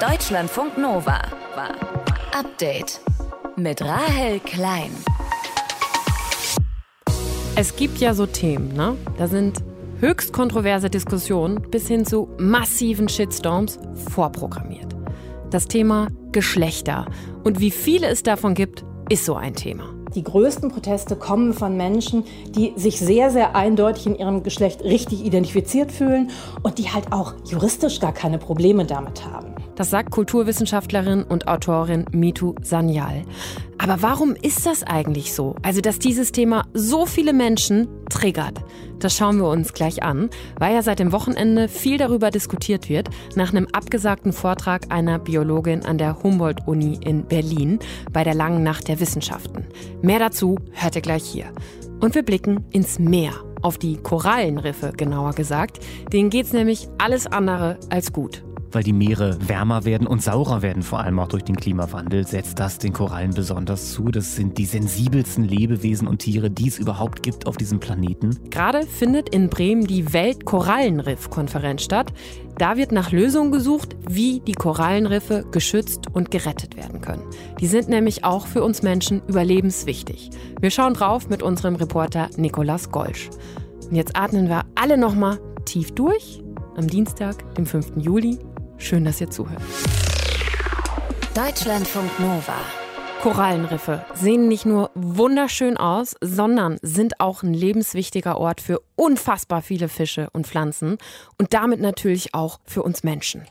Deutschlandfunk Nova. Update mit Rahel Klein. Es gibt ja so Themen, ne? Da sind höchst kontroverse Diskussionen bis hin zu massiven Shitstorms vorprogrammiert. Das Thema Geschlechter und wie viele es davon gibt, ist so ein Thema. Die größten Proteste kommen von Menschen, die sich sehr, sehr eindeutig in ihrem Geschlecht richtig identifiziert fühlen und die halt auch juristisch gar keine Probleme damit haben. Das sagt Kulturwissenschaftlerin und Autorin Mitu Sanyal. Aber warum ist das eigentlich so? Also, dass dieses Thema so viele Menschen triggert. Das schauen wir uns gleich an, weil ja seit dem Wochenende viel darüber diskutiert wird, nach einem abgesagten Vortrag einer Biologin an der Humboldt-Uni in Berlin bei der Langen Nacht der Wissenschaften. Mehr dazu hört ihr gleich hier. Und wir blicken ins Meer, auf die Korallenriffe genauer gesagt. Denen geht's nämlich alles andere als gut weil die Meere wärmer werden und saurer werden, vor allem auch durch den Klimawandel, setzt das den Korallen besonders zu. Das sind die sensibelsten Lebewesen und Tiere, die es überhaupt gibt auf diesem Planeten. Gerade findet in Bremen die Weltkorallenriff-Konferenz statt. Da wird nach Lösungen gesucht, wie die Korallenriffe geschützt und gerettet werden können. Die sind nämlich auch für uns Menschen überlebenswichtig. Wir schauen drauf mit unserem Reporter Nikolas Golsch. Und jetzt atmen wir alle nochmal tief durch am Dienstag, dem 5. Juli. Schön, dass ihr zuhört. Deutschlandfunk Nova. Korallenriffe sehen nicht nur wunderschön aus, sondern sind auch ein lebenswichtiger Ort für unfassbar viele Fische und Pflanzen und damit natürlich auch für uns Menschen.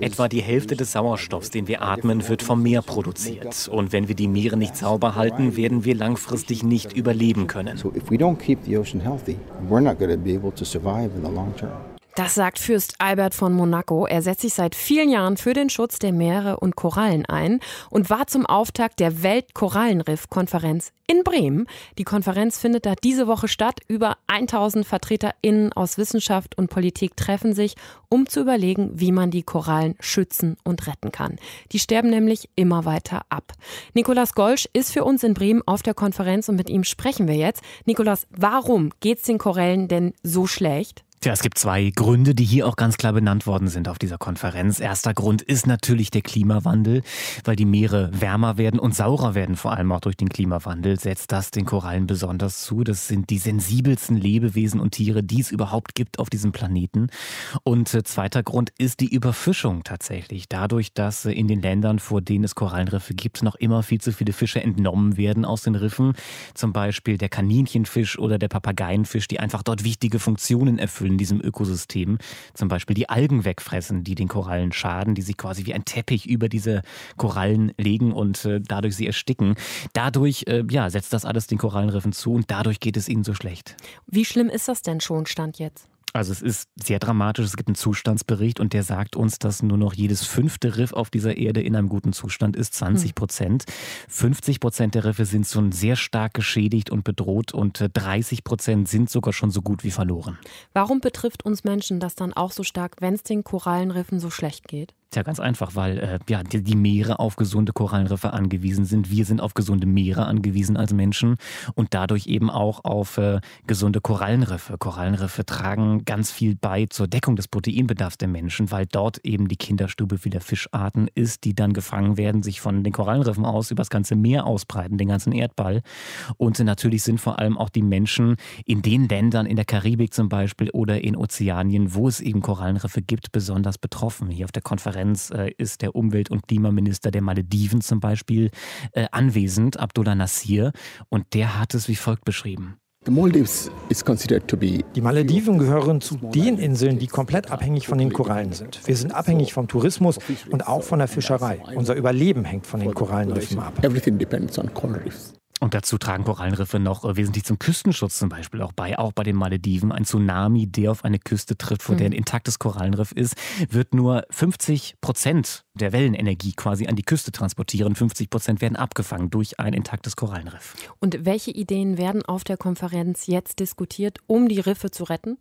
Etwa die Hälfte des Sauerstoffs, den wir atmen, wird vom Meer produziert. Und wenn wir die Meere nicht sauber halten, werden wir langfristig nicht überleben können. So if we don't keep the ocean healthy, we're not going to be able to survive in the long term. Das sagt Fürst Albert von Monaco. Er setzt sich seit vielen Jahren für den Schutz der Meere und Korallen ein und war zum Auftakt der Weltkorallenriff-Konferenz in Bremen. Die Konferenz findet da diese Woche statt. Über 1000 VertreterInnen aus Wissenschaft und Politik treffen sich, um zu überlegen, wie man die Korallen schützen und retten kann. Die sterben nämlich immer weiter ab. Nikolas Golsch ist für uns in Bremen auf der Konferenz und mit ihm sprechen wir jetzt. Nikolas, warum geht's den Korallen denn so schlecht? Tja, es gibt zwei Gründe, die hier auch ganz klar benannt worden sind auf dieser Konferenz. Erster Grund ist natürlich der Klimawandel, weil die Meere wärmer werden und saurer werden, vor allem auch durch den Klimawandel, setzt das den Korallen besonders zu. Das sind die sensibelsten Lebewesen und Tiere, die es überhaupt gibt auf diesem Planeten. Und äh, zweiter Grund ist die Überfischung tatsächlich. Dadurch, dass äh, in den Ländern, vor denen es Korallenriffe gibt, noch immer viel zu viele Fische entnommen werden aus den Riffen. Zum Beispiel der Kaninchenfisch oder der Papageienfisch, die einfach dort wichtige Funktionen erfüllen in diesem Ökosystem zum Beispiel die Algen wegfressen, die den Korallen schaden, die sich quasi wie ein Teppich über diese Korallen legen und äh, dadurch sie ersticken. Dadurch äh, ja, setzt das alles den Korallenriffen zu und dadurch geht es ihnen so schlecht. Wie schlimm ist das denn schon, Stand jetzt? Also es ist sehr dramatisch. Es gibt einen Zustandsbericht und der sagt uns, dass nur noch jedes fünfte Riff auf dieser Erde in einem guten Zustand ist, 20 Prozent. 50 Prozent der Riffe sind schon sehr stark geschädigt und bedroht und 30 äh, Prozent sind sogar schon so gut wie verloren. Warum betrifft uns Menschen das dann auch so stark, wenn es den Korallenriffen so schlecht geht? Ja, ganz einfach, weil äh, ja, die, die, Meere auf gesunde Korallenriffe angewiesen sind. Wir sind auf gesunde Meere angewiesen als Menschen und dadurch eben auch auf äh, gesunde Korallenriffe. Korallenriffe tragen ganz viel bei zur Deckung des Proteinbedarfs der Menschen, weil dort eben die Kinderstube vieler Fischarten ist, die dann gefangen werden, sich von den Korallenriffen aus über das ganze Meer ausbreiten, den ganzen Erdball. Und natürlich sind vor allem auch die Menschen in den Ländern, in der Karibik zum Beispiel oder in Ozeanien, wo es eben Korallenriffe gibt, besonders betroffen. Hier auf der Konferenz Konferenz äh, ist der Umwelt- und Klimaminister der Malediven zum Beispiel äh, anwesend, Abdullah Nasir, und der hat es wie folgt beschrieben. Die Malediven gehören zu den Inseln, die komplett abhängig von den Korallen sind. Wir sind abhängig vom Tourismus und auch von der Fischerei. Unser Überleben hängt von den Korallenriffen ab. Und dazu tragen Korallenriffe noch äh, wesentlich zum Küstenschutz zum Beispiel auch bei. Auch bei den Malediven. Ein Tsunami, der auf eine Küste trifft, vor der ein mhm. intaktes Korallenriff ist, wird nur 50 Prozent der Wellenenergie quasi an die Küste transportieren. 50 Prozent werden abgefangen durch ein intaktes Korallenriff. Und welche Ideen werden auf der Konferenz jetzt diskutiert, um die Riffe zu retten?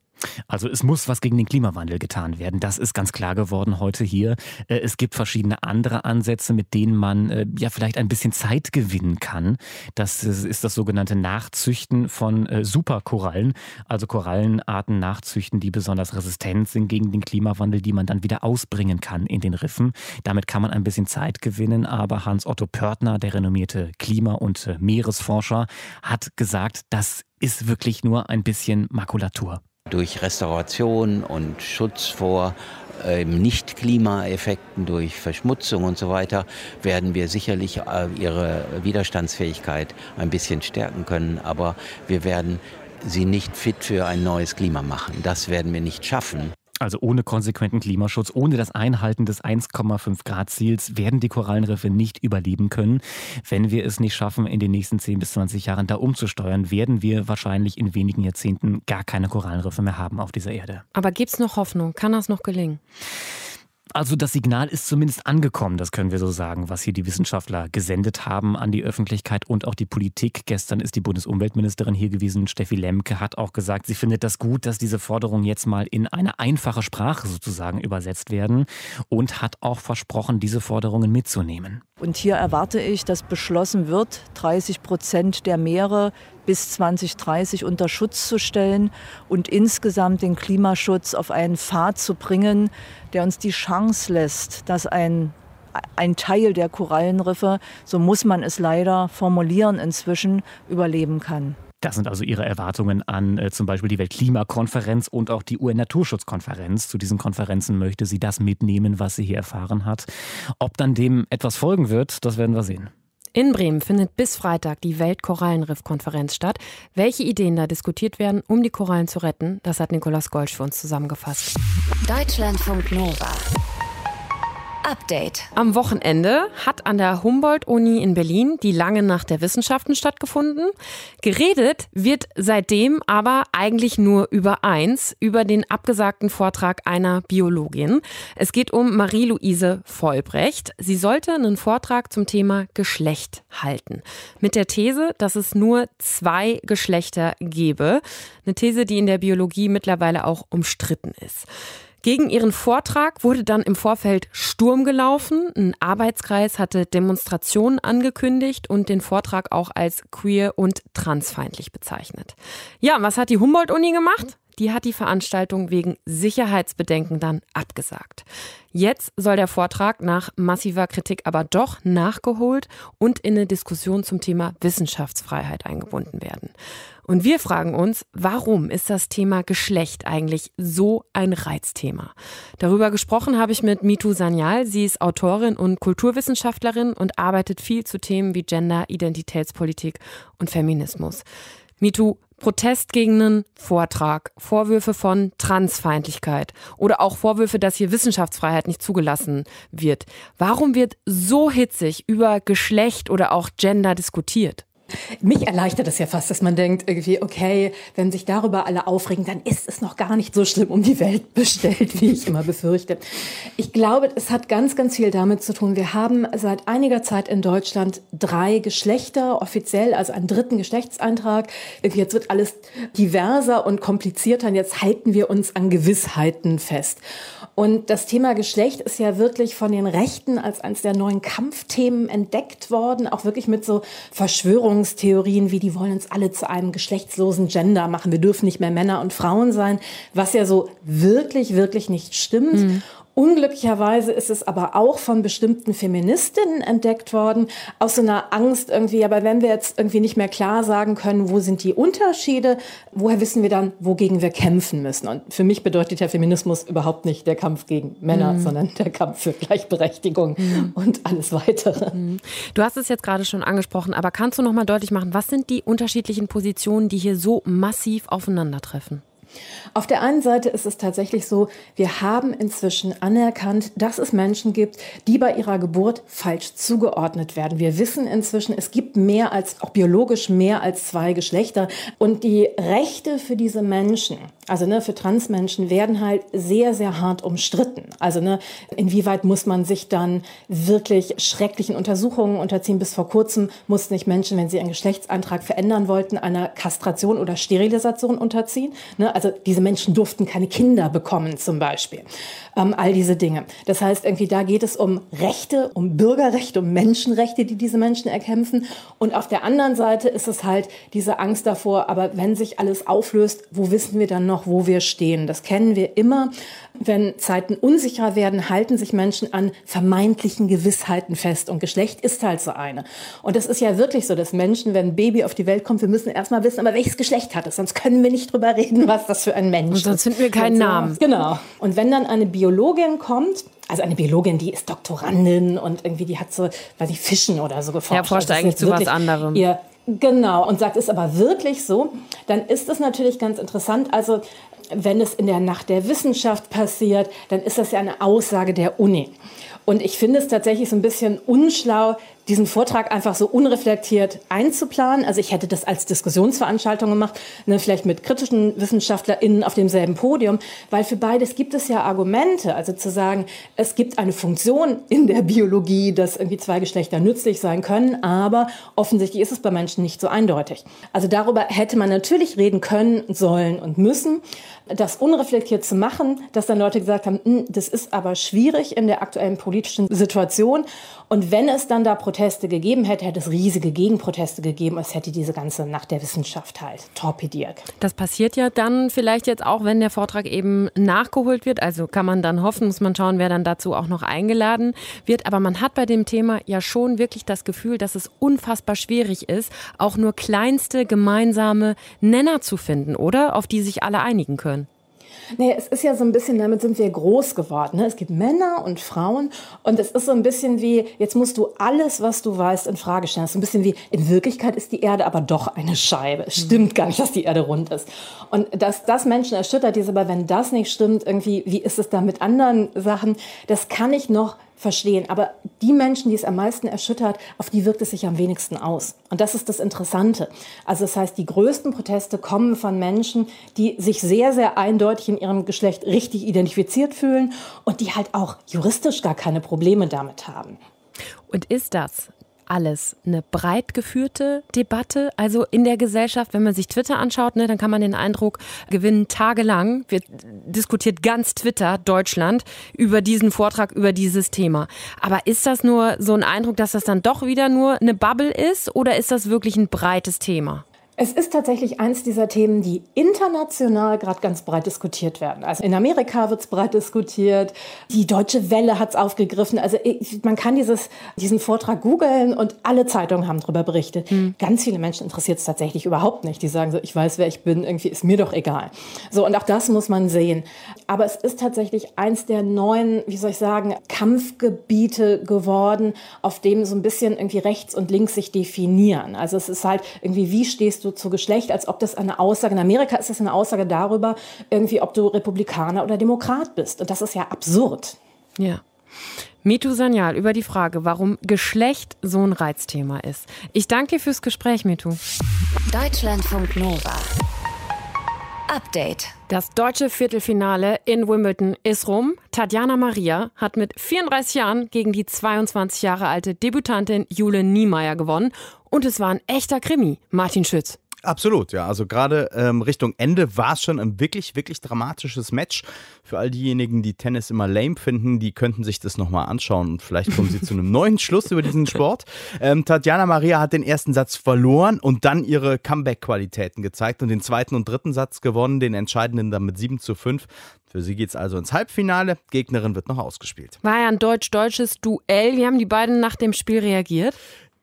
Also es muss was gegen den Klimawandel getan werden. Das ist ganz klar geworden heute hier. Äh, es gibt verschiedene andere Ansätze, mit denen man äh, ja vielleicht ein bisschen Zeit gewinnen kann. Das ist das sogenannte Nachzüchten von äh, Superkorallen, also Korallenarten nachzüchten, die besonders resistent sind gegen den Klimawandel, die man dann wieder ausbringen kann in den Riffen. Damit kann man ein bisschen Zeit gewinnen, aber Hans-Otto Pörtner, der renommierte Klima- und Meeresforscher, hat gesagt, das ist wirklich nur ein bisschen Makulatur. Durch Restauration und Schutz vor äh, Nicht-Klimaeffekten, durch Verschmutzung und so weiter, werden wir sicherlich äh, ihre Widerstandsfähigkeit ein bisschen stärken können. Aber wir werden sie nicht fit für ein neues Klima machen. Das werden wir nicht schaffen. Also ohne konsequenten Klimaschutz, ohne das Einhalten des 1,5 Grad Ziels werden die Korallenriffe nicht überleben können. Wenn wir es nicht schaffen, in den nächsten 10 bis 20 Jahren da umzusteuern, werden wir wahrscheinlich in wenigen Jahrzehnten gar keine Korallenriffe mehr haben auf dieser Erde. Aber gibt es noch Hoffnung? Kann das noch gelingen? Also das Signal ist zumindest angekommen, das können wir so sagen, was hier die Wissenschaftler gesendet haben an die Öffentlichkeit und auch die Politik. Gestern ist die Bundesumweltministerin hier gewesen, Steffi Lemke, hat auch gesagt, sie findet das gut, dass diese Forderungen jetzt mal in eine einfache Sprache sozusagen übersetzt werden und hat auch versprochen, diese Forderungen mitzunehmen. Und hier erwarte ich, dass beschlossen wird, 30 Prozent der Meere bis 2030 unter Schutz zu stellen und insgesamt den Klimaschutz auf einen Pfad zu bringen, der uns die Chance lässt, dass ein ein Teil der Korallenriffe, so muss man es leider formulieren inzwischen, überleben kann. Das sind also Ihre Erwartungen an äh, zum Beispiel die Weltklimakonferenz und auch die UN-Naturschutzkonferenz. Zu diesen Konferenzen möchte sie das mitnehmen, was sie hier erfahren hat. Ob dann dem etwas folgen wird, das werden wir sehen. In Bremen findet bis Freitag die Weltkorallenriff-Konferenz statt. Welche Ideen da diskutiert werden, um die Korallen zu retten, das hat Nikolaus Golsch für uns zusammengefasst. Deutschlandfunk Nova. Update. Am Wochenende hat an der Humboldt-Uni in Berlin die lange Nacht der Wissenschaften stattgefunden. Geredet wird seitdem aber eigentlich nur über eins, über den abgesagten Vortrag einer Biologin. Es geht um Marie-Louise Vollbrecht. Sie sollte einen Vortrag zum Thema Geschlecht halten. Mit der These, dass es nur zwei Geschlechter gebe. Eine These, die in der Biologie mittlerweile auch umstritten ist. Gegen ihren Vortrag wurde dann im Vorfeld Sturm gelaufen. Ein Arbeitskreis hatte Demonstrationen angekündigt und den Vortrag auch als queer und transfeindlich bezeichnet. Ja, was hat die Humboldt-Uni gemacht? Die hat die Veranstaltung wegen Sicherheitsbedenken dann abgesagt. Jetzt soll der Vortrag nach massiver Kritik aber doch nachgeholt und in eine Diskussion zum Thema Wissenschaftsfreiheit eingebunden werden. Und wir fragen uns, warum ist das Thema Geschlecht eigentlich so ein Reizthema? Darüber gesprochen habe ich mit Mitu Sanyal. Sie ist Autorin und Kulturwissenschaftlerin und arbeitet viel zu Themen wie Gender, Identitätspolitik und Feminismus. MeToo, Protest gegen einen Vortrag, Vorwürfe von Transfeindlichkeit oder auch Vorwürfe, dass hier Wissenschaftsfreiheit nicht zugelassen wird. Warum wird so hitzig über Geschlecht oder auch Gender diskutiert? Mich erleichtert es ja fast, dass man denkt, irgendwie, okay, wenn sich darüber alle aufregen, dann ist es noch gar nicht so schlimm um die Welt bestellt, wie ich immer befürchte. Ich glaube, es hat ganz, ganz viel damit zu tun. Wir haben seit einiger Zeit in Deutschland drei Geschlechter offiziell, also einen dritten Geschlechtseintrag. Jetzt wird alles diverser und komplizierter und jetzt halten wir uns an Gewissheiten fest. Und das Thema Geschlecht ist ja wirklich von den Rechten als eines der neuen Kampfthemen entdeckt worden, auch wirklich mit so Verschwörungstheorien wie die wollen uns alle zu einem geschlechtslosen Gender machen, wir dürfen nicht mehr Männer und Frauen sein, was ja so wirklich, wirklich nicht stimmt. Mhm. Unglücklicherweise ist es aber auch von bestimmten Feministinnen entdeckt worden, aus so einer Angst irgendwie, aber wenn wir jetzt irgendwie nicht mehr klar sagen können, wo sind die Unterschiede, woher wissen wir dann, wogegen wir kämpfen müssen? Und für mich bedeutet ja Feminismus überhaupt nicht der Kampf gegen Männer, mhm. sondern der Kampf für Gleichberechtigung mhm. und alles weitere. Mhm. Du hast es jetzt gerade schon angesprochen, aber kannst du noch mal deutlich machen, was sind die unterschiedlichen Positionen, die hier so massiv aufeinandertreffen? Auf der einen Seite ist es tatsächlich so, wir haben inzwischen anerkannt, dass es Menschen gibt, die bei ihrer Geburt falsch zugeordnet werden. Wir wissen inzwischen, es gibt mehr als, auch biologisch mehr als zwei Geschlechter. Und die Rechte für diese Menschen, also ne, für Transmenschen, werden halt sehr, sehr hart umstritten. Also ne, inwieweit muss man sich dann wirklich schrecklichen Untersuchungen unterziehen? Bis vor kurzem mussten nicht Menschen, wenn sie ihren Geschlechtsantrag verändern wollten, einer Kastration oder Sterilisation unterziehen. Ne? Also diese Menschen durften keine Kinder bekommen zum Beispiel. Ähm, all diese Dinge. Das heißt, irgendwie da geht es um Rechte, um Bürgerrechte, um Menschenrechte, die diese Menschen erkämpfen. Und auf der anderen Seite ist es halt diese Angst davor, aber wenn sich alles auflöst, wo wissen wir dann noch, wo wir stehen? Das kennen wir immer. Wenn Zeiten unsicher werden, halten sich Menschen an vermeintlichen Gewissheiten fest. Und Geschlecht ist halt so eine. Und das ist ja wirklich so, dass Menschen, wenn ein Baby auf die Welt kommt, wir müssen erstmal wissen, aber welches Geschlecht hat es? Sonst können wir nicht drüber reden, was das für ein Mensch und ist. sonst finden wir keinen so, Namen. Genau. Und wenn dann eine Biologin kommt, also eine Biologin, die ist Doktorandin und irgendwie die hat so, weiß ich, Fischen oder so geforscht. Ja, forscht Also das ist eigentlich zu was anderem. Ihr Genau, und sagt, ist aber wirklich so, dann ist es natürlich ganz interessant. Also, wenn es in der Nacht der Wissenschaft passiert, dann ist das ja eine Aussage der Uni. Und ich finde es tatsächlich so ein bisschen unschlau, diesen Vortrag einfach so unreflektiert einzuplanen. Also ich hätte das als Diskussionsveranstaltung gemacht, ne, vielleicht mit kritischen WissenschaftlerInnen auf demselben Podium, weil für beides gibt es ja Argumente. Also zu sagen, es gibt eine Funktion in der Biologie, dass irgendwie zwei Geschlechter nützlich sein können, aber offensichtlich ist es bei Menschen nicht so eindeutig. Also darüber hätte man natürlich reden können, sollen und müssen. Das unreflektiert zu machen, dass dann Leute gesagt haben, "Hm, das ist aber schwierig in der aktuellen politischen Situation. Und wenn es dann da Proteste gegeben hätte, hätte es riesige Gegenproteste gegeben. Es hätte diese ganze Nacht der Wissenschaft halt torpediert. Das passiert ja dann vielleicht jetzt auch, wenn der Vortrag eben nachgeholt wird. Also kann man dann hoffen, muss man schauen, wer dann dazu auch noch eingeladen wird. Aber man hat bei dem Thema ja schon wirklich das Gefühl, dass es unfassbar schwierig ist, auch nur kleinste gemeinsame Nenner zu finden, oder? Auf die sich alle einigen können. Nee, es ist ja so ein bisschen, damit sind wir groß geworden. Ne? Es gibt Männer und Frauen und es ist so ein bisschen wie, jetzt musst du alles, was du weißt, in Frage stellen. Es ist so ein bisschen wie, in Wirklichkeit ist die Erde aber doch eine Scheibe. Es stimmt gar nicht, dass die Erde rund ist. Und dass das Menschen erschüttert, ist aber, wenn das nicht stimmt, irgendwie, wie ist es da mit anderen Sachen? Das kann ich noch verstehen. Aber die Menschen, die es am meisten erschüttert, auf die wirkt es sich am wenigsten aus. Und das ist das Interessante. Also das heißt, die größten Proteste kommen von Menschen, die sich sehr, sehr eindeutig in ihrem Geschlecht richtig identifiziert fühlen und die halt auch juristisch gar keine Probleme damit haben. Und ist das alles eine breit geführte Debatte. Also in der Gesellschaft, wenn man sich Twitter anschaut, ne, dann kann man den Eindruck gewinnen, tagelang wird diskutiert ganz Twitter, Deutschland, über diesen Vortrag, über dieses Thema. Aber ist das nur so ein Eindruck, dass das dann doch wieder nur eine Bubble ist oder ist das wirklich ein breites Thema? Es ist tatsächlich eins dieser Themen, die international gerade ganz breit diskutiert werden. Also in Amerika wird es breit diskutiert, die Deutsche Welle hat es aufgegriffen. Also man kann dieses, diesen Vortrag googeln und alle Zeitungen haben darüber berichtet. Mhm. Ganz viele Menschen interessiert es tatsächlich überhaupt nicht. Die sagen so, ich weiß, wer ich bin, irgendwie ist mir doch egal. So, und auch das muss man sehen. Aber es ist tatsächlich eins der neuen, wie soll ich sagen, Kampfgebiete geworden, auf dem so ein bisschen irgendwie rechts und links sich definieren. Also es ist halt irgendwie, wie stehst du zu Geschlecht, als ob das eine Aussage, in Amerika ist das eine Aussage darüber, irgendwie, ob du Republikaner oder Demokrat bist. Und das ist ja absurd. Ja. Mitu Sanyal über die Frage, warum Geschlecht so ein Reizthema ist. Ich danke dir fürs Gespräch, Mitu. Deutschlandfunk Nova. Update. Das deutsche Viertelfinale in Wimbledon ist rum. Tatjana Maria hat mit 34 Jahren gegen die 22 Jahre alte Debütantin Jule Niemeyer gewonnen. Und es war ein echter Krimi. Martin Schütz. Absolut, ja. Also gerade ähm, Richtung Ende war es schon ein wirklich, wirklich dramatisches Match. Für all diejenigen, die Tennis immer lame finden, die könnten sich das nochmal anschauen und vielleicht kommen sie zu einem neuen Schluss über diesen Sport. Ähm, Tatjana Maria hat den ersten Satz verloren und dann ihre Comeback-Qualitäten gezeigt und den zweiten und dritten Satz gewonnen, den entscheidenden dann mit 7 zu 5. Für sie geht es also ins Halbfinale. Gegnerin wird noch ausgespielt. War ja ein deutsch-deutsches Duell. Wie haben die beiden nach dem Spiel reagiert?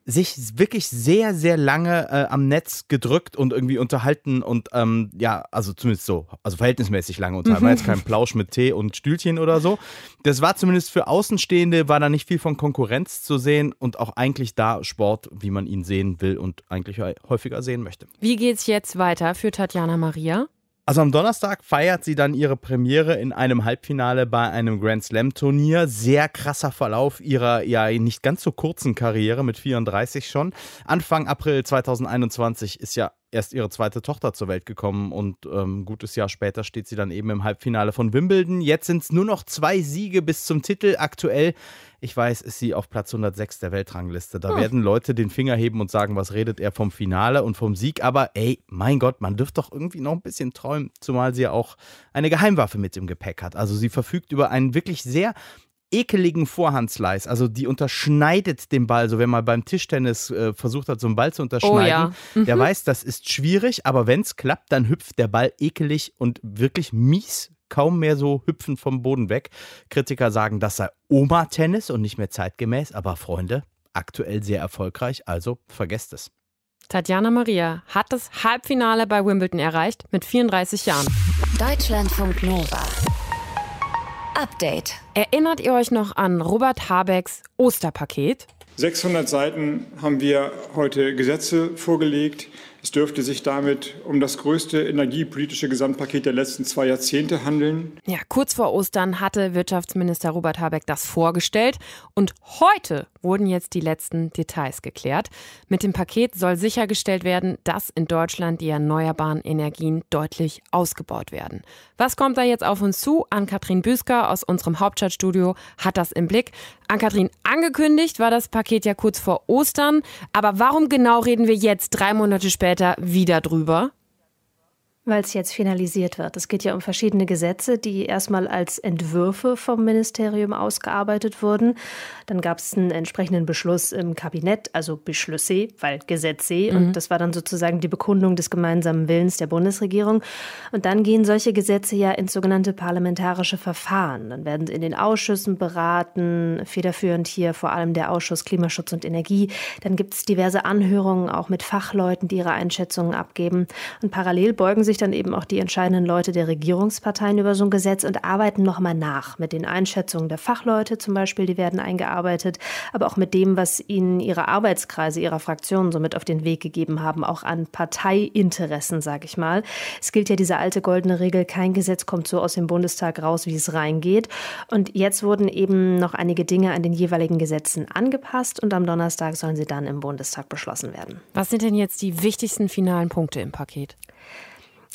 Sich wirklich sehr, sehr lange äh, am Netz gedrückt und irgendwie unterhalten und ähm, ja, also zumindest so, also verhältnismäßig lange unterhalten. War jetzt kein Plausch mit Tee und Stühlchen oder so. Das war zumindest für Außenstehende, war da nicht viel von Konkurrenz zu sehen und auch eigentlich da Sport, wie man ihn sehen will und eigentlich häufiger sehen möchte. Wie geht's jetzt weiter für Tatjana Maria? Also am Donnerstag feiert sie dann ihre Premiere in einem Halbfinale bei einem Grand Slam Turnier. Sehr krasser Verlauf ihrer ja nicht ganz so kurzen Karriere mit 34 schon. Anfang April 2021 ist ja erst ihre zweite Tochter zur Welt gekommen und ähm, ein gutes Jahr später steht sie dann eben im Halbfinale von Wimbledon. Jetzt sind es nur noch zwei Siege bis zum Titel. Aktuell, ich weiß, ist sie auf Platz 106 der Weltrangliste. Da hm. werden Leute den Finger heben und sagen, was redet er vom Finale und vom Sieg. Aber ey, mein Gott, man dürfte doch irgendwie noch ein bisschen träumen, zumal sie ja auch eine Geheimwaffe mit im Gepäck hat. Also sie verfügt über einen wirklich sehr ekeligen Vorhandslice. Also die unterschneidet den Ball. So wenn man beim Tischtennis äh, versucht hat, so einen Ball zu unterschneiden, oh ja. mhm. der weiß, das ist schwierig, aber wenn es klappt, dann hüpft der Ball ekelig und wirklich mies kaum mehr so hüpfend vom Boden weg. Kritiker sagen, das sei Oma-Tennis und nicht mehr zeitgemäß, aber Freunde, aktuell sehr erfolgreich, also vergesst es. Tatjana Maria hat das Halbfinale bei Wimbledon erreicht mit 34 Jahren. Deutschlandfunk Nova. Update. Erinnert ihr euch noch an Robert Habecks Osterpaket? 600 Seiten haben wir heute Gesetze vorgelegt, es dürfte sich damit um das größte energiepolitische Gesamtpaket der letzten zwei Jahrzehnte handeln. Ja, kurz vor Ostern hatte Wirtschaftsminister Robert Habeck das vorgestellt und heute wurden jetzt die letzten Details geklärt. Mit dem Paket soll sichergestellt werden, dass in Deutschland die erneuerbaren Energien deutlich ausgebaut werden. Was kommt da jetzt auf uns zu? Ann-Kathrin Büsker aus unserem Hauptstadtstudio hat das im Blick. Ann-Kathrin, angekündigt war das Paket ja kurz vor Ostern. Aber warum genau reden wir jetzt drei Monate später später wieder drüber weil es jetzt finalisiert wird. Es geht ja um verschiedene Gesetze, die erstmal als Entwürfe vom Ministerium ausgearbeitet wurden. Dann gab es einen entsprechenden Beschluss im Kabinett, also Beschlüsse, weil Gesetze. Mhm. Und das war dann sozusagen die Bekundung des gemeinsamen Willens der Bundesregierung. Und dann gehen solche Gesetze ja ins sogenannte parlamentarische Verfahren. Dann werden sie in den Ausschüssen beraten, federführend hier vor allem der Ausschuss Klimaschutz und Energie. Dann gibt es diverse Anhörungen auch mit Fachleuten, die ihre Einschätzungen abgeben. Und parallel beugen sich dann eben auch die entscheidenden Leute der Regierungsparteien über so ein Gesetz und arbeiten nochmal nach mit den Einschätzungen der Fachleute zum Beispiel, die werden eingearbeitet, aber auch mit dem, was ihnen ihre Arbeitskreise, ihrer Fraktionen somit auf den Weg gegeben haben, auch an Parteiinteressen, sage ich mal. Es gilt ja diese alte goldene Regel, kein Gesetz kommt so aus dem Bundestag raus, wie es reingeht. Und jetzt wurden eben noch einige Dinge an den jeweiligen Gesetzen angepasst und am Donnerstag sollen sie dann im Bundestag beschlossen werden. Was sind denn jetzt die wichtigsten finalen Punkte im Paket?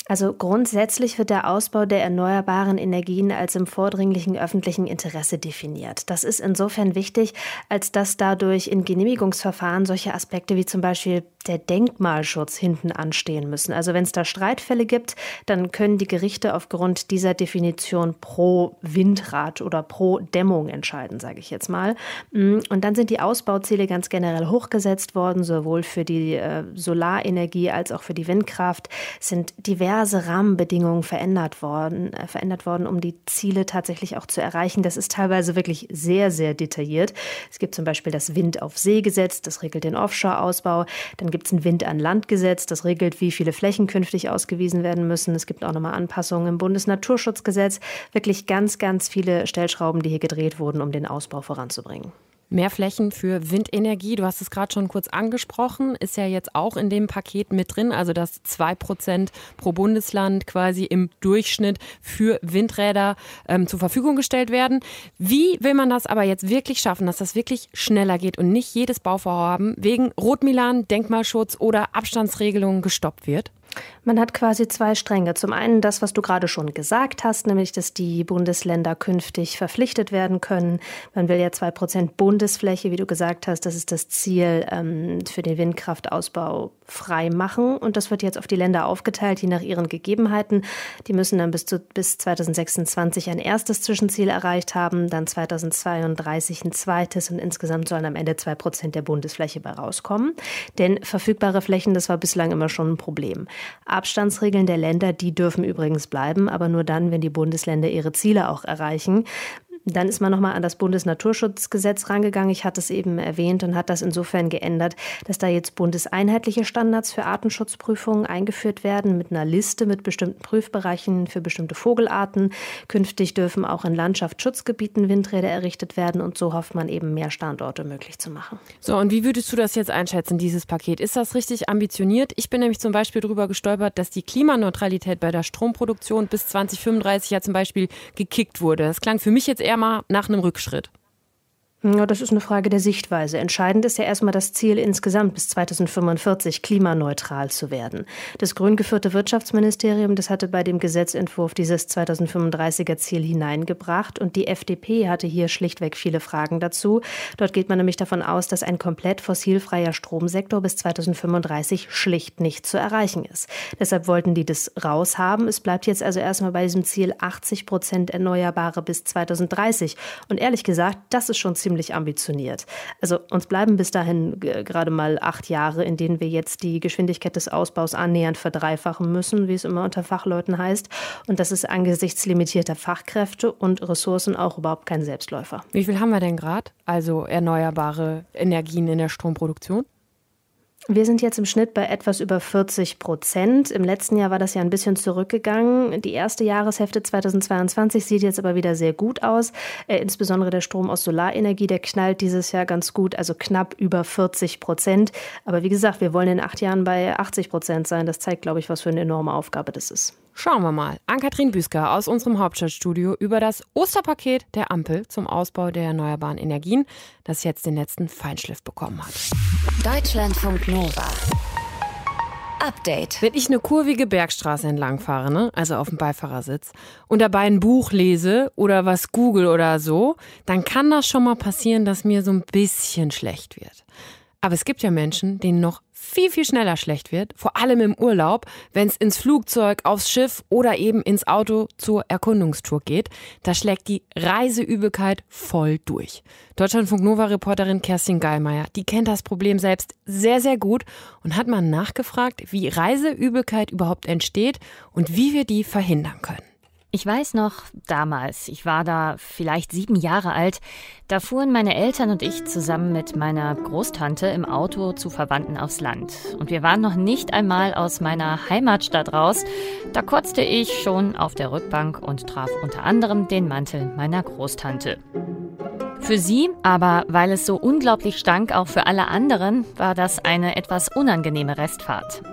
Also grundsätzlich wird der Ausbau der erneuerbaren Energien als im vordringlichen öffentlichen Interesse definiert. Das ist insofern wichtig, als dass dadurch in Genehmigungsverfahren solche Aspekte wie zum Beispiel der Denkmalschutz hinten anstehen müssen. Also wenn es da Streitfälle gibt, dann können die Gerichte aufgrund dieser Definition pro Windrad oder pro Dämmung entscheiden, sage ich jetzt mal. Mm, und dann sind die Ausbauziele ganz generell hochgesetzt worden, sowohl für die äh, Solarenergie als auch für die Windkraft sind diverse Rahmenbedingungen verändert worden, äh, verändert worden, um die Ziele tatsächlich auch zu erreichen. Das ist teilweise wirklich sehr, sehr detailliert. Es gibt zum Beispiel das Wind auf See Gesetz, das regelt den Offshore-Ausbau. Dann gibt es ein Wind an Land Gesetz, das regelt, wie viele Flächen künftig ausgewiesen werden müssen. Es gibt auch nochmal Anpassungen im Bundesnaturschutzgesetz. Wirklich ganz, ganz viele Stellschrauben, die hier gedreht wurden, um den Ausbau voranzubringen. Mehr Flächen für Windenergie, du hast es gerade schon kurz angesprochen, ist ja jetzt auch in dem Paket mit drin, also dass zwei Prozent pro Bundesland quasi im Durchschnitt für Windräder ähm, zur Verfügung gestellt werden. Wie will man das aber jetzt wirklich schaffen, dass das wirklich schneller geht und nicht jedes Bauvorhaben wegen Rotmilan, Denkmalschutz oder Abstandsregelungen gestoppt wird? Man hat quasi zwei Stränge. Zum einen das, was du gerade schon gesagt hast, nämlich, dass die Bundesländer künftig verpflichtet werden können. Man will ja zwei Prozent Bundesfläche, wie du gesagt hast, das ist das Ziel ähm, für den Windkraftausbau frei machen. Und das wird jetzt auf die Länder aufgeteilt, je nach ihren Gegebenheiten. Die müssen dann bis, zu, bis 2026 ein erstes Zwischenziel erreicht haben, dann 2032 ein zweites und insgesamt sollen am Ende zwei Prozent der Bundesfläche bei rauskommen. Denn verfügbare Flächen, das war bislang immer schon ein Problem. Abstandsregeln der Länder, die dürfen übrigens bleiben, aber nur dann, wenn die Bundesländer ihre Ziele auch erreichen. Dann ist man nochmal an das Bundesnaturschutzgesetz rangegangen. Ich hatte es eben erwähnt und hat das insofern geändert, dass da jetzt bundeseinheitliche Standards für Artenschutzprüfungen eingeführt werden mit einer Liste mit bestimmten Prüfbereichen für bestimmte Vogelarten. Künftig dürfen auch in Landschaftsschutzgebieten Windräder errichtet werden und so hofft man eben mehr Standorte möglich zu machen. So, und wie würdest du das jetzt einschätzen, dieses Paket? Ist das richtig ambitioniert? Ich bin nämlich zum Beispiel darüber gestolpert, dass die Klimaneutralität bei der Stromproduktion bis 2035 ja zum Beispiel gekickt wurde. Das klang für mich jetzt eher mal nach einem Rückschritt. Ja, das ist eine Frage der Sichtweise. Entscheidend ist ja erstmal das Ziel, insgesamt bis 2045 klimaneutral zu werden. Das grün geführte Wirtschaftsministerium, das hatte bei dem Gesetzentwurf dieses 2035er Ziel hineingebracht und die FDP hatte hier schlichtweg viele Fragen dazu. Dort geht man nämlich davon aus, dass ein komplett fossilfreier Stromsektor bis 2035 schlicht nicht zu erreichen ist. Deshalb wollten die das raushaben. Es bleibt jetzt also erstmal bei diesem Ziel 80 Prozent Erneuerbare bis 2030. Und ehrlich gesagt, das ist schon ziemlich ziemlich ambitioniert. Also uns bleiben bis dahin gerade mal acht Jahre, in denen wir jetzt die Geschwindigkeit des Ausbaus annähernd verdreifachen müssen, wie es immer unter Fachleuten heißt. Und das ist angesichts limitierter Fachkräfte und Ressourcen auch überhaupt kein Selbstläufer. Wie viel haben wir denn gerade? Also erneuerbare Energien in der Stromproduktion? Wir sind jetzt im Schnitt bei etwas über 40 Prozent. Im letzten Jahr war das ja ein bisschen zurückgegangen. Die erste Jahreshälfte 2022 sieht jetzt aber wieder sehr gut aus. Äh, insbesondere der Strom aus Solarenergie, der knallt dieses Jahr ganz gut, also knapp über 40 Prozent. Aber wie gesagt, wir wollen in acht Jahren bei 80 Prozent sein. Das zeigt, glaube ich, was für eine enorme Aufgabe das ist. Schauen wir mal. Ann-Kathrin Büsker aus unserem Hauptstadtstudio über das Osterpaket der Ampel zum Ausbau der erneuerbaren Energien, das jetzt den letzten Feinschliff bekommen hat. Deutschlandfunk Nova. Update. Wenn ich eine kurvige Bergstraße entlang fahre, ne, also auf dem Beifahrersitz, und dabei ein Buch lese oder was google oder so, dann kann das schon mal passieren, dass mir so ein bisschen schlecht wird. Aber es gibt ja Menschen, denen noch viel, viel schneller schlecht wird, vor allem im Urlaub, wenn es ins Flugzeug, aufs Schiff oder eben ins Auto zur Erkundungstour geht. Da schlägt die Reiseübelkeit voll durch. Deutschlandfunk Nova-Reporterin Kerstin Geilmeier, die kennt das Problem selbst sehr, sehr gut und hat mal nachgefragt, wie Reiseübelkeit überhaupt entsteht und wie wir die verhindern können. Ich weiß noch, damals, ich war da vielleicht sieben Jahre alt, da fuhren meine Eltern und ich zusammen mit meiner Großtante im Auto zu Verwandten aufs Land. Und wir waren noch nicht einmal aus meiner Heimatstadt raus. Da kotzte ich schon auf der Rückbank und traf unter anderem den Mantel meiner Großtante. Für sie, aber weil es so unglaublich stank, auch für alle anderen, war das eine etwas unangenehme Restfahrt.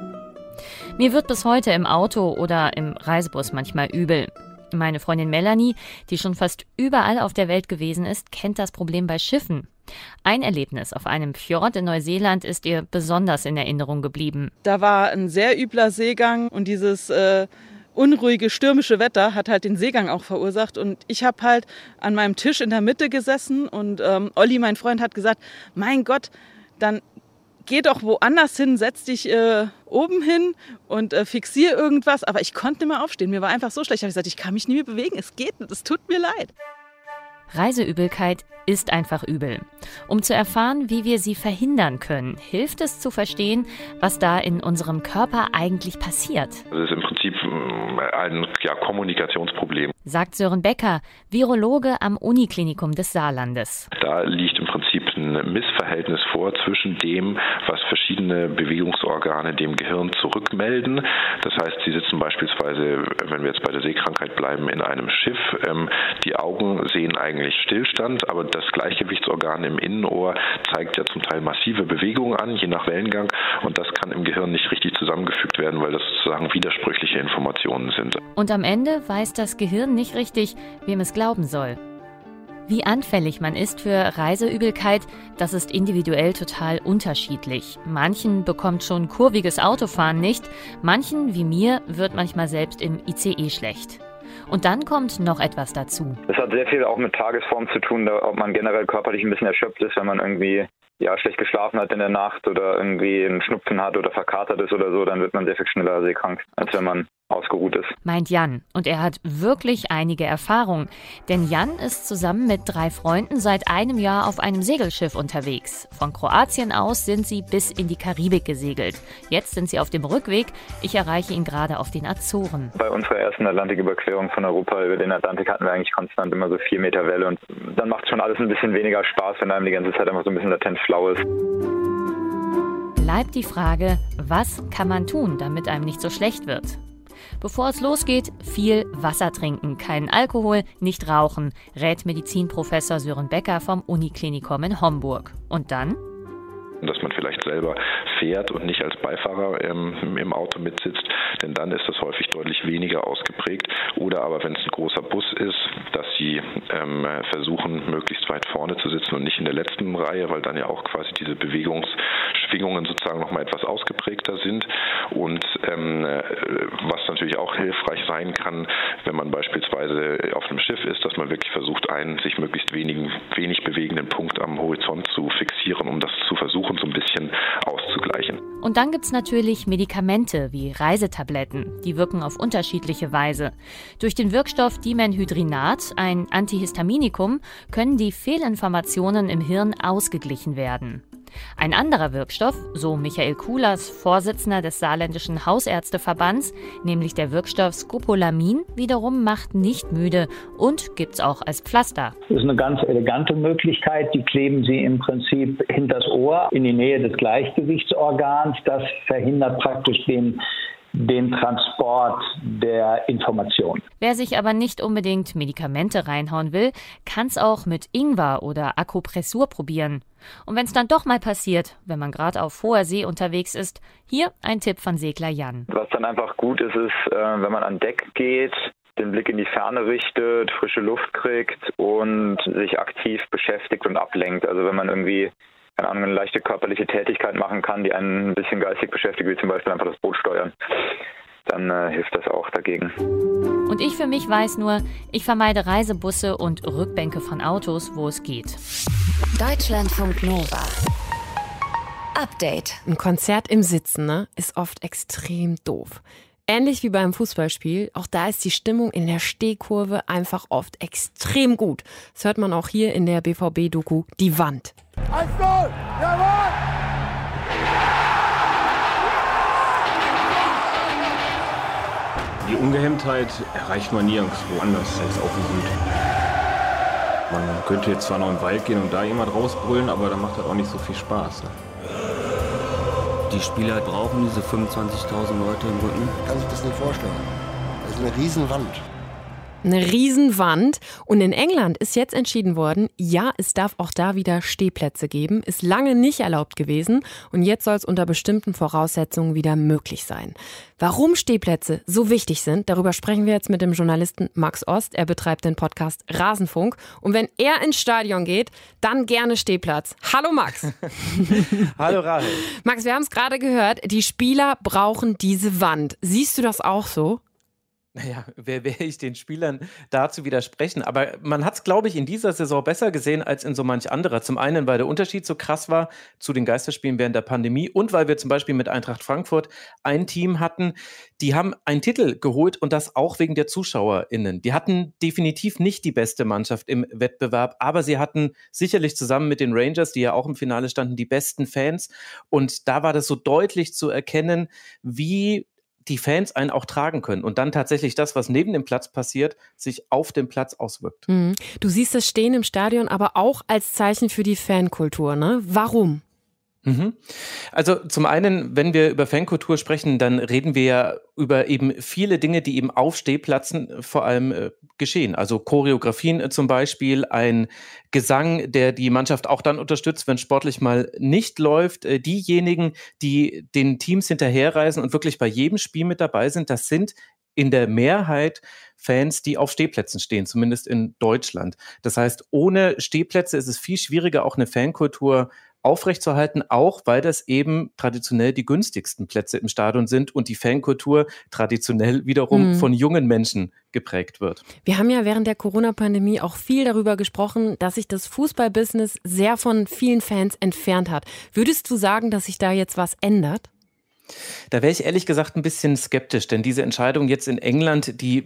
Mir wird bis heute im Auto oder im Reisebus manchmal übel. Meine Freundin Melanie, die schon fast überall auf der Welt gewesen ist, kennt das Problem bei Schiffen. Ein Erlebnis auf einem Fjord in Neuseeland ist ihr besonders in Erinnerung geblieben. Da war ein sehr übler Seegang und dieses äh, unruhige, stürmische Wetter hat halt den Seegang auch verursacht. Und ich habe halt an meinem Tisch in der Mitte gesessen und ähm, Olli, mein Freund, hat gesagt, mein Gott, dann geh doch woanders hin, setz dich äh, oben hin und äh, fixier irgendwas. Aber ich konnte nicht mehr aufstehen. Mir war einfach so schlecht. Ich habe gesagt, ich kann mich nie mehr bewegen. Es geht. Es tut mir leid. Reiseübelkeit ist einfach übel. Um zu erfahren, wie wir sie verhindern können, hilft es zu verstehen, was da in unserem Körper eigentlich passiert. Das ist im Prinzip mm, ein ja, Kommunikationsproblem. Sagt Sören Becker, Virologe am Uniklinikum des Saarlandes. Da liegt im Prinzip ein Missverhältnis vor zwischen dem, was verschiedene Bewegungsorgane dem Gehirn zurückmelden. Das heißt, sie sitzen beispielsweise, wenn wir jetzt bei der Seekrankheit bleiben, in einem Schiff. Ähm, die Augen sehen eigentlich Stillstand, aber das Gleichgewichtsorgan im Innenohr zeigt ja zum Teil massive Bewegungen an, je nach Wellengang. Und das kann im Gehirn nicht richtig zusammengefügt werden, weil das sozusagen widersprüchliche Informationen sind. Und am Ende weiß das Gehirn nicht richtig, wem es glauben soll. Wie anfällig man ist für Reiseübelkeit, das ist individuell total unterschiedlich. Manchen bekommt schon kurviges Autofahren nicht, manchen, wie mir, wird manchmal selbst im ICE schlecht. Und dann kommt noch etwas dazu. Es hat sehr viel auch mit Tagesform zu tun, ob man generell körperlich ein bisschen erschöpft ist, wenn man irgendwie ja, schlecht geschlafen hat in der Nacht oder irgendwie einen Schnupfen hat oder verkatert ist oder so, dann wird man sehr viel schneller seekrank, als wenn man ausgeruht ist. Meint Jan. Und er hat wirklich einige Erfahrung. Denn Jan ist zusammen mit drei Freunden seit einem Jahr auf einem Segelschiff unterwegs. Von Kroatien aus sind sie bis in die Karibik gesegelt. Jetzt sind sie auf dem Rückweg. Ich erreiche ihn gerade auf den Azoren. Bei unserer ersten Atlantiküberquerung von Europa über den Atlantik hatten wir eigentlich konstant immer so vier Meter Welle. Und dann macht schon alles ein bisschen weniger Spaß, wenn einem die ganze Zeit einfach so ein bisschen latent ist. Bleibt die Frage, was kann man tun, damit einem nicht so schlecht wird? Bevor es losgeht, viel Wasser trinken, keinen Alkohol, nicht rauchen, rät Medizinprofessor Sören Becker vom Uniklinikum in Homburg. Und dann? Dass man vielleicht selber fährt und nicht als Beifahrer ähm, im Auto mitsitzt, denn dann ist das häufig deutlich weniger ausgeprägt. Oder aber wenn es ein großer Bus ist, dass Sie sie ähm, versuchen, möglichst weit vorne zu sitzen und nicht in der letzten Reihe, weil dann ja auch quasi diese Bewegungsschwingungen sozusagen nochmal etwas ausgeprägter sind. Und ähm, äh, was natürlich auch hilfreich sein kann, wenn man beispielsweise auf einem Schiff ist, dass man wirklich versucht, einen sich möglichst wenigen, wenig bewegenden Punkt am Horizont zu fixieren, um das zu versuchen, so ein bisschen auszugleichen. Und dann gibt es natürlich Medikamente wie Reisetabletten. Die wirken auf unterschiedliche Weise. Durch den Wirkstoff Dimenhydrinat, ein Antihistaminikum, können die Fehlinformationen im Hirn ausgeglichen werden. Ein anderer Wirkstoff, so Michael Kuhlers, Vorsitzender des Saarländischen Hausärzteverbands, nämlich der Wirkstoff Scopolamin, wiederum macht nicht müde und gibt's auch als Pflaster. Das ist eine ganz elegante Möglichkeit. Die kleben Sie im Prinzip hinters Ohr in die Nähe des Gleichgewichtsorgans. Das verhindert praktisch den den Transport der Information. Wer sich aber nicht unbedingt Medikamente reinhauen will, kann es auch mit Ingwer oder Akupressur probieren. Und wenn es dann doch mal passiert, wenn man gerade auf hoher See unterwegs ist, hier ein Tipp von Segler Jan. Was dann einfach gut ist, ist, äh, wenn man an Deck geht, den Blick in die Ferne richtet, frische Luft kriegt und sich aktiv beschäftigt und ablenkt. Also wenn man irgendwie keine Ahnung, eine leichte körperliche Tätigkeit machen kann, die einen ein bisschen geistig beschäftigt, wie zum Beispiel einfach das Boot steuern, dann äh, hilft das auch dagegen. Und ich für mich weiß nur, ich vermeide Reisebusse und Rückbänke von Autos, wo es geht. Deutschlandfunk Nova. Update. Ein Konzert im Sitzen ne, ist oft extrem doof. Ähnlich wie beim Fußballspiel, auch da ist die Stimmung in der Stehkurve einfach oft extrem gut. Das hört man auch hier in der BVB-Doku Die Wand. 1 0, jawohl! Die Ungehemmtheit erreicht man nirgendwo anders als auf dem Süd. Man könnte jetzt zwar noch in den Wald gehen und da jemand rausbrüllen, aber da macht das auch nicht so viel Spaß. Ne? Die Spieler brauchen diese 25.000 Leute im Rücken. Kann sich das nicht vorstellen. Das ist eine Riesenwand eine Riesenwand. Und in England ist jetzt entschieden worden, ja, es darf auch da wieder Stehplätze geben. Ist lange nicht erlaubt gewesen. Und jetzt soll es unter bestimmten Voraussetzungen wieder möglich sein. Warum Stehplätze so wichtig sind, darüber sprechen wir jetzt mit dem Journalisten Max Ost. Er betreibt den Podcast Rasenfunk. Und wenn er ins Stadion geht, dann gerne Stehplatz. Hallo Max. Hallo Rahel. Max, wir haben es gerade gehört, die Spieler brauchen diese Wand. Siehst du das auch so? Naja, wer wäre ich den Spielern dazu widersprechen? Aber man hat es, glaube ich, in dieser Saison besser gesehen als in so manch anderer. Zum einen, weil der Unterschied so krass war zu den Geisterspielen während der Pandemie und weil wir zum Beispiel mit Eintracht Frankfurt ein Team hatten, die haben einen Titel geholt und das auch wegen der ZuschauerInnen. Die hatten definitiv nicht die beste Mannschaft im Wettbewerb, aber sie hatten sicherlich zusammen mit den Rangers, die ja auch im Finale standen, die besten Fans. Und da war das so deutlich zu erkennen, wie die Fans einen auch tragen können und dann tatsächlich das, was neben dem Platz passiert, sich auf dem Platz auswirkt. Mhm. Du siehst das Stehen im Stadion aber auch als Zeichen für die Fankultur, ne? Warum? Mhm. Also zum einen, wenn wir über Fankultur sprechen, dann reden wir ja über eben viele Dinge, die eben auf Stehplatzen äh, vor allem äh, geschehen. Also Choreografien äh, zum Beispiel, ein Gesang, der die Mannschaft auch dann unterstützt, wenn sportlich mal nicht läuft. Äh, diejenigen, die den Teams hinterherreisen und wirklich bei jedem Spiel mit dabei sind, das sind in der Mehrheit Fans, die auf Stehplätzen stehen, zumindest in Deutschland. Das heißt, ohne Stehplätze ist es viel schwieriger, auch eine Fankultur aufrechtzuerhalten, auch weil das eben traditionell die günstigsten Plätze im Stadion sind und die Fankultur traditionell wiederum mhm. von jungen Menschen geprägt wird. Wir haben ja während der Corona-Pandemie auch viel darüber gesprochen, dass sich das Fußballbusiness sehr von vielen Fans entfernt hat. Würdest du sagen, dass sich da jetzt was ändert? Da wäre ich ehrlich gesagt ein bisschen skeptisch, denn diese Entscheidung jetzt in England, die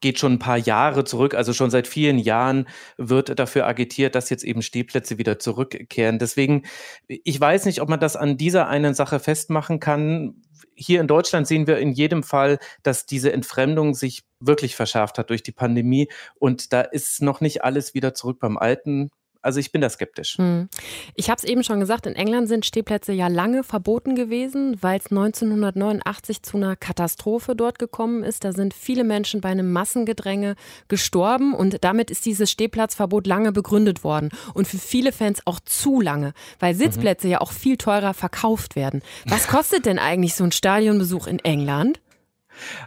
geht schon ein paar Jahre zurück. Also schon seit vielen Jahren wird dafür agitiert, dass jetzt eben Stehplätze wieder zurückkehren. Deswegen, ich weiß nicht, ob man das an dieser einen Sache festmachen kann. Hier in Deutschland sehen wir in jedem Fall, dass diese Entfremdung sich wirklich verschärft hat durch die Pandemie. Und da ist noch nicht alles wieder zurück beim Alten. Also ich bin da skeptisch. Hm. Ich habe es eben schon gesagt, in England sind Stehplätze ja lange verboten gewesen, weil es 1989 zu einer Katastrophe dort gekommen ist. Da sind viele Menschen bei einem Massengedränge gestorben und damit ist dieses Stehplatzverbot lange begründet worden. Und für viele Fans auch zu lange, weil Sitzplätze mhm. ja auch viel teurer verkauft werden. Was kostet denn eigentlich so ein Stadionbesuch in England?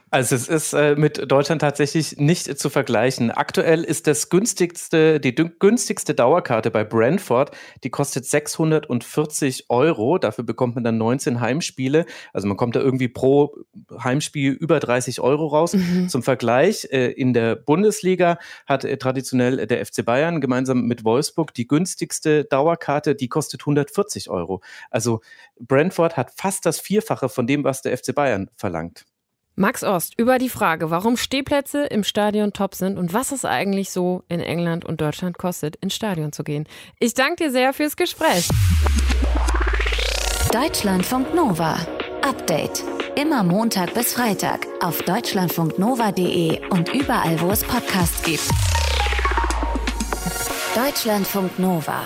Also es ist äh, mit Deutschland tatsächlich nicht zu vergleichen. Aktuell ist das günstigste, die günstigste Dauerkarte bei Brentford, die kostet 640 Euro. Dafür bekommt man dann 19 Heimspiele. Also man kommt da irgendwie pro Heimspiel über 30 Euro raus. Mhm. Zum Vergleich, äh, in der Bundesliga hat äh, traditionell der FC Bayern gemeinsam mit Wolfsburg die günstigste Dauerkarte, die kostet 140 Euro. Also Brentford hat fast das Vierfache von dem, was der FC Bayern verlangt. Max Ost über die Frage, warum Stehplätze im Stadion top sind und was es eigentlich so in England und Deutschland kostet, ins Stadion zu gehen. Ich danke dir sehr fürs Gespräch. Deutschlandfunk Nova. Update. Immer Montag bis Freitag auf deutschlandfunknova.de und überall, wo es Podcasts gibt. Deutschlandfunk Nova.